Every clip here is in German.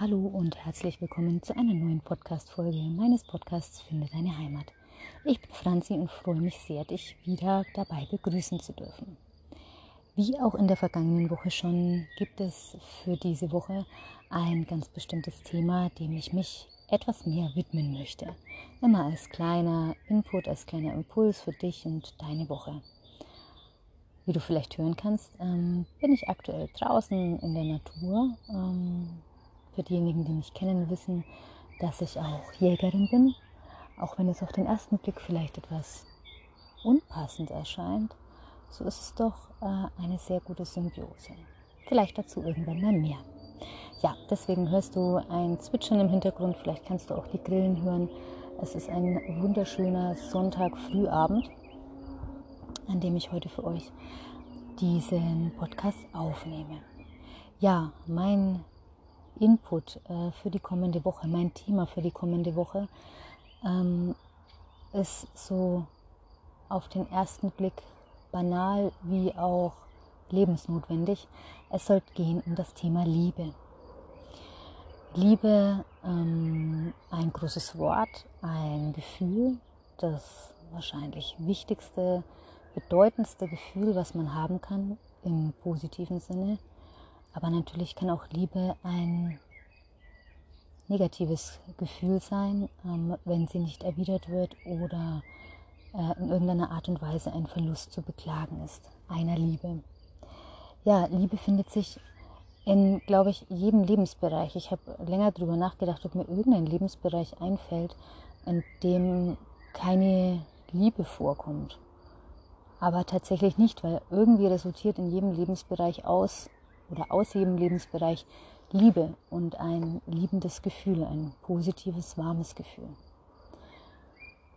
Hallo und herzlich willkommen zu einer neuen Podcast-Folge meines Podcasts Finde deine Heimat. Ich bin Franzi und freue mich sehr, dich wieder dabei begrüßen zu dürfen. Wie auch in der vergangenen Woche schon gibt es für diese Woche ein ganz bestimmtes Thema, dem ich mich etwas mehr widmen möchte. Immer als kleiner Input, als kleiner Impuls für dich und deine Woche. Wie du vielleicht hören kannst, ähm, bin ich aktuell draußen in der Natur. Ähm, für diejenigen, die mich kennen, wissen, dass ich auch Jägerin bin. Auch wenn es auf den ersten Blick vielleicht etwas unpassend erscheint, so ist es doch äh, eine sehr gute Symbiose. Vielleicht dazu irgendwann mal mehr. Ja, deswegen hörst du ein Zwitschern im Hintergrund, vielleicht kannst du auch die Grillen hören. Es ist ein wunderschöner Sonntag Frühabend an dem ich heute für euch diesen Podcast aufnehme. Ja, mein Input äh, für die kommende Woche, mein Thema für die kommende Woche ähm, ist so auf den ersten Blick banal wie auch lebensnotwendig. Es soll gehen um das Thema Liebe. Liebe, ähm, ein großes Wort, ein Gefühl, das wahrscheinlich wichtigste bedeutendste Gefühl, was man haben kann im positiven Sinne. Aber natürlich kann auch Liebe ein negatives Gefühl sein, ähm, wenn sie nicht erwidert wird oder äh, in irgendeiner Art und Weise ein Verlust zu beklagen ist, einer Liebe. Ja, Liebe findet sich in, glaube ich, jedem Lebensbereich. Ich habe länger darüber nachgedacht, ob mir irgendein Lebensbereich einfällt, in dem keine Liebe vorkommt aber tatsächlich nicht, weil irgendwie resultiert in jedem Lebensbereich aus oder aus jedem Lebensbereich Liebe und ein liebendes Gefühl, ein positives, warmes Gefühl.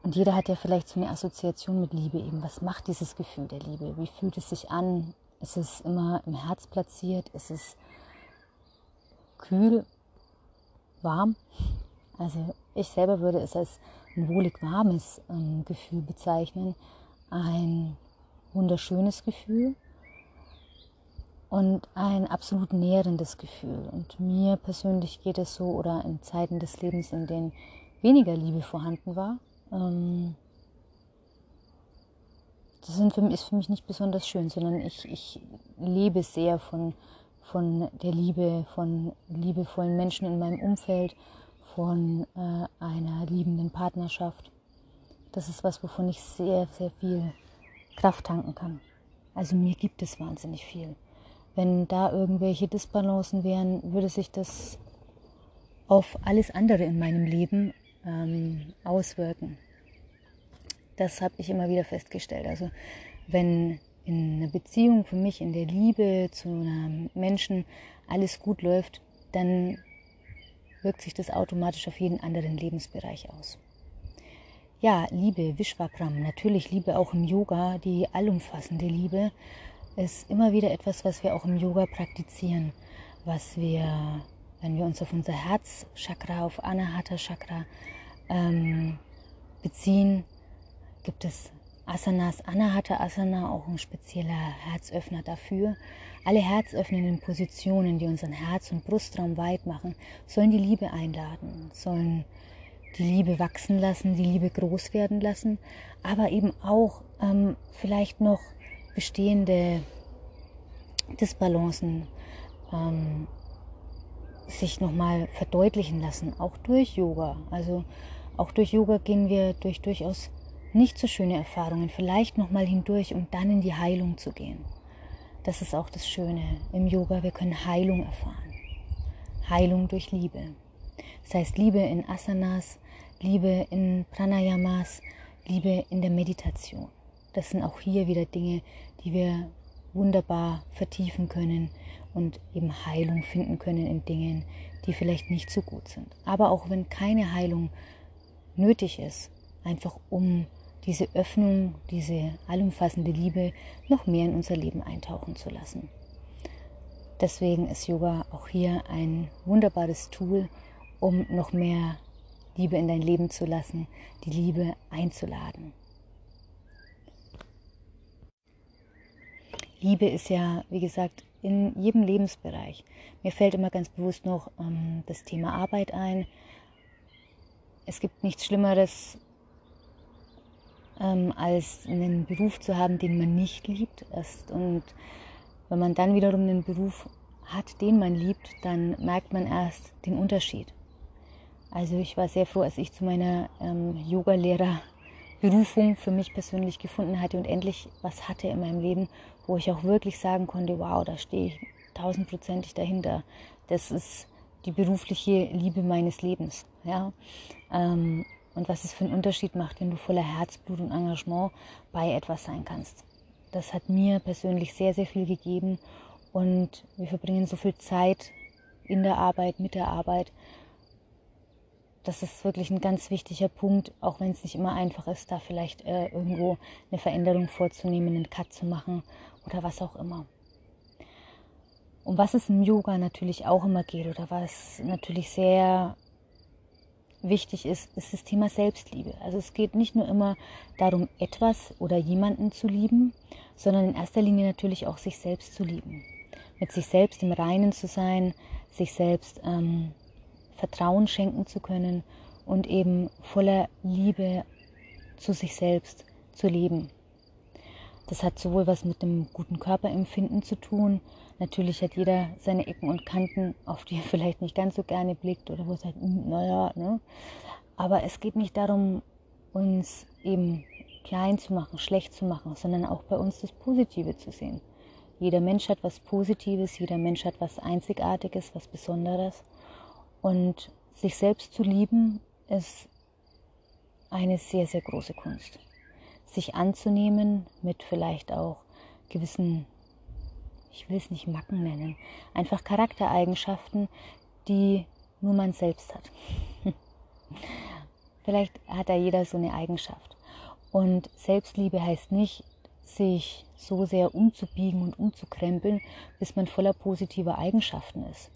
Und jeder hat ja vielleicht so eine Assoziation mit Liebe eben. Was macht dieses Gefühl der Liebe? Wie fühlt es sich an? Ist es immer im Herz platziert? Ist es kühl, warm? Also ich selber würde es als ein wohlig warmes ähm, Gefühl bezeichnen. Ein wunderschönes Gefühl und ein absolut nährendes Gefühl. Und mir persönlich geht es so, oder in Zeiten des Lebens, in denen weniger Liebe vorhanden war, ähm, das für mich, ist für mich nicht besonders schön, sondern ich, ich lebe sehr von, von der Liebe, von liebevollen Menschen in meinem Umfeld, von äh, einer liebenden Partnerschaft. Das ist was, wovon ich sehr, sehr viel Kraft tanken kann. Also mir gibt es wahnsinnig viel. Wenn da irgendwelche Disbalancen wären, würde sich das auf alles andere in meinem Leben ähm, auswirken. Das habe ich immer wieder festgestellt. Also wenn in einer Beziehung für mich, in der Liebe zu einem Menschen alles gut läuft, dann wirkt sich das automatisch auf jeden anderen Lebensbereich aus. Ja, Liebe, Vishwakram, natürlich Liebe auch im Yoga, die allumfassende Liebe ist immer wieder etwas, was wir auch im Yoga praktizieren, was wir, wenn wir uns auf unser Herzchakra, auf Anahata Chakra ähm, beziehen, gibt es Asanas, Anahata Asana, auch ein spezieller Herzöffner dafür. Alle herzöffnenden Positionen, die unseren Herz- und Brustraum weit machen, sollen die Liebe einladen, sollen die Liebe wachsen lassen, die Liebe groß werden lassen, aber eben auch ähm, vielleicht noch bestehende Disbalancen ähm, sich nochmal verdeutlichen lassen, auch durch Yoga. Also auch durch Yoga gehen wir durch durchaus nicht so schöne Erfahrungen, vielleicht nochmal hindurch, um dann in die Heilung zu gehen. Das ist auch das Schöne im Yoga, wir können Heilung erfahren. Heilung durch Liebe. Das heißt Liebe in Asanas, Liebe in Pranayamas, Liebe in der Meditation. Das sind auch hier wieder Dinge, die wir wunderbar vertiefen können und eben Heilung finden können in Dingen, die vielleicht nicht so gut sind. Aber auch wenn keine Heilung nötig ist, einfach um diese Öffnung, diese allumfassende Liebe noch mehr in unser Leben eintauchen zu lassen. Deswegen ist Yoga auch hier ein wunderbares Tool, um noch mehr Liebe in dein Leben zu lassen, die Liebe einzuladen. Liebe ist ja, wie gesagt, in jedem Lebensbereich. Mir fällt immer ganz bewusst noch ähm, das Thema Arbeit ein. Es gibt nichts Schlimmeres, ähm, als einen Beruf zu haben, den man nicht liebt. Und wenn man dann wiederum einen Beruf hat, den man liebt, dann merkt man erst den Unterschied. Also ich war sehr froh, als ich zu meiner ähm, Yoga-Lehrer-Berufung für mich persönlich gefunden hatte und endlich was hatte in meinem Leben, wo ich auch wirklich sagen konnte, wow, da stehe ich tausendprozentig dahinter. Das ist die berufliche Liebe meines Lebens. Ja? Ähm, und was es für einen Unterschied macht, wenn du voller Herzblut und Engagement bei etwas sein kannst. Das hat mir persönlich sehr, sehr viel gegeben und wir verbringen so viel Zeit in der Arbeit, mit der Arbeit. Das ist wirklich ein ganz wichtiger Punkt, auch wenn es nicht immer einfach ist, da vielleicht äh, irgendwo eine Veränderung vorzunehmen, einen Cut zu machen oder was auch immer. Um was es im Yoga natürlich auch immer geht oder was natürlich sehr wichtig ist, ist das Thema Selbstliebe. Also es geht nicht nur immer darum, etwas oder jemanden zu lieben, sondern in erster Linie natürlich auch sich selbst zu lieben. Mit sich selbst im Reinen zu sein, sich selbst ähm, Vertrauen schenken zu können und eben voller Liebe zu sich selbst zu leben. Das hat sowohl was mit dem guten Körperempfinden zu tun. Natürlich hat jeder seine Ecken und Kanten, auf die er vielleicht nicht ganz so gerne blickt oder wo es halt, hm, naja, ne? Aber es geht nicht darum, uns eben klein zu machen, schlecht zu machen, sondern auch bei uns das Positive zu sehen. Jeder Mensch hat was Positives, jeder Mensch hat was Einzigartiges, was Besonderes. Und sich selbst zu lieben ist eine sehr, sehr große Kunst sich anzunehmen mit vielleicht auch gewissen, ich will es nicht Macken nennen, einfach Charaktereigenschaften, die nur man selbst hat. vielleicht hat da jeder so eine Eigenschaft. Und Selbstliebe heißt nicht, sich so sehr umzubiegen und umzukrempeln, bis man voller positiver Eigenschaften ist.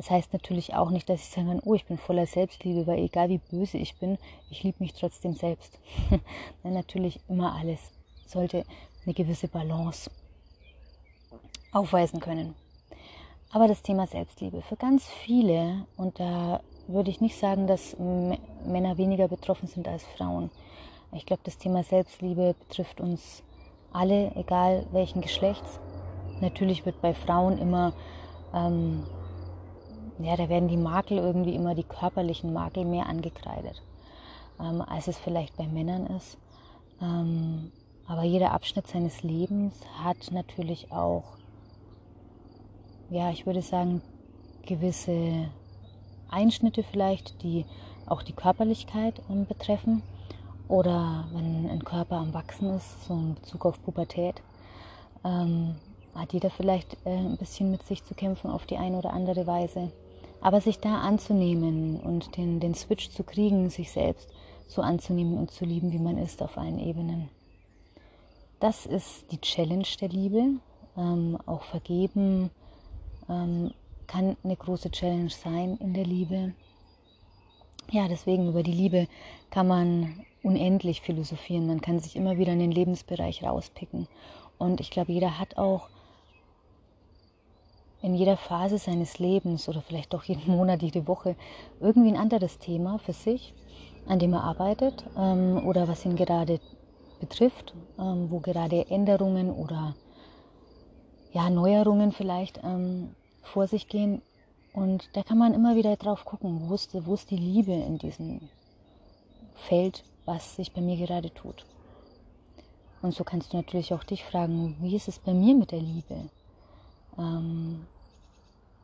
Das heißt natürlich auch nicht, dass ich sagen kann, oh, ich bin voller Selbstliebe, weil egal wie böse ich bin, ich liebe mich trotzdem selbst. Nein, natürlich immer alles sollte eine gewisse Balance aufweisen können. Aber das Thema Selbstliebe für ganz viele, und da würde ich nicht sagen, dass Männer weniger betroffen sind als Frauen. Ich glaube, das Thema Selbstliebe betrifft uns alle, egal welchen Geschlechts. Natürlich wird bei Frauen immer ähm, ja, da werden die Makel irgendwie immer die körperlichen Makel mehr angekreidet, ähm, als es vielleicht bei Männern ist. Ähm, aber jeder Abschnitt seines Lebens hat natürlich auch, ja, ich würde sagen, gewisse Einschnitte vielleicht, die auch die Körperlichkeit ähm, betreffen. Oder wenn ein Körper am Wachsen ist, so in Bezug auf Pubertät, ähm, hat jeder vielleicht äh, ein bisschen mit sich zu kämpfen auf die eine oder andere Weise. Aber sich da anzunehmen und den, den Switch zu kriegen, sich selbst so anzunehmen und zu lieben, wie man ist auf allen Ebenen. Das ist die Challenge der Liebe. Ähm, auch vergeben ähm, kann eine große Challenge sein in der Liebe. Ja, deswegen über die Liebe kann man unendlich philosophieren. Man kann sich immer wieder in den Lebensbereich rauspicken. Und ich glaube, jeder hat auch in jeder Phase seines Lebens oder vielleicht doch jeden Monat, jede Woche irgendwie ein anderes Thema für sich, an dem er arbeitet ähm, oder was ihn gerade betrifft, ähm, wo gerade Änderungen oder ja, Neuerungen vielleicht ähm, vor sich gehen. Und da kann man immer wieder drauf gucken, wo ist, wo ist die Liebe in diesem Feld, was sich bei mir gerade tut. Und so kannst du natürlich auch dich fragen, wie ist es bei mir mit der Liebe? Ähm,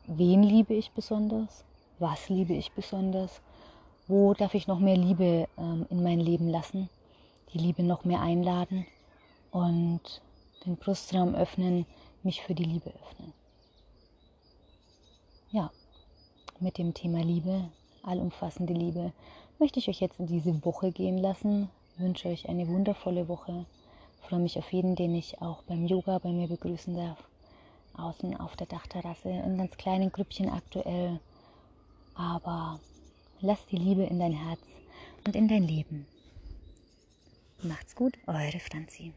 wen liebe ich besonders? Was liebe ich besonders? Wo darf ich noch mehr Liebe ähm, in mein Leben lassen? Die Liebe noch mehr einladen und den Brustraum öffnen, mich für die Liebe öffnen. Ja, mit dem Thema Liebe, allumfassende Liebe, möchte ich euch jetzt in diese Woche gehen lassen. Wünsche euch eine wundervolle Woche. Freue mich auf jeden, den ich auch beim Yoga bei mir begrüßen darf außen auf der Dachterrasse in ganz kleinen Grüppchen aktuell. Aber lass die Liebe in dein Herz und in dein Leben. Macht's gut, eure Franzi.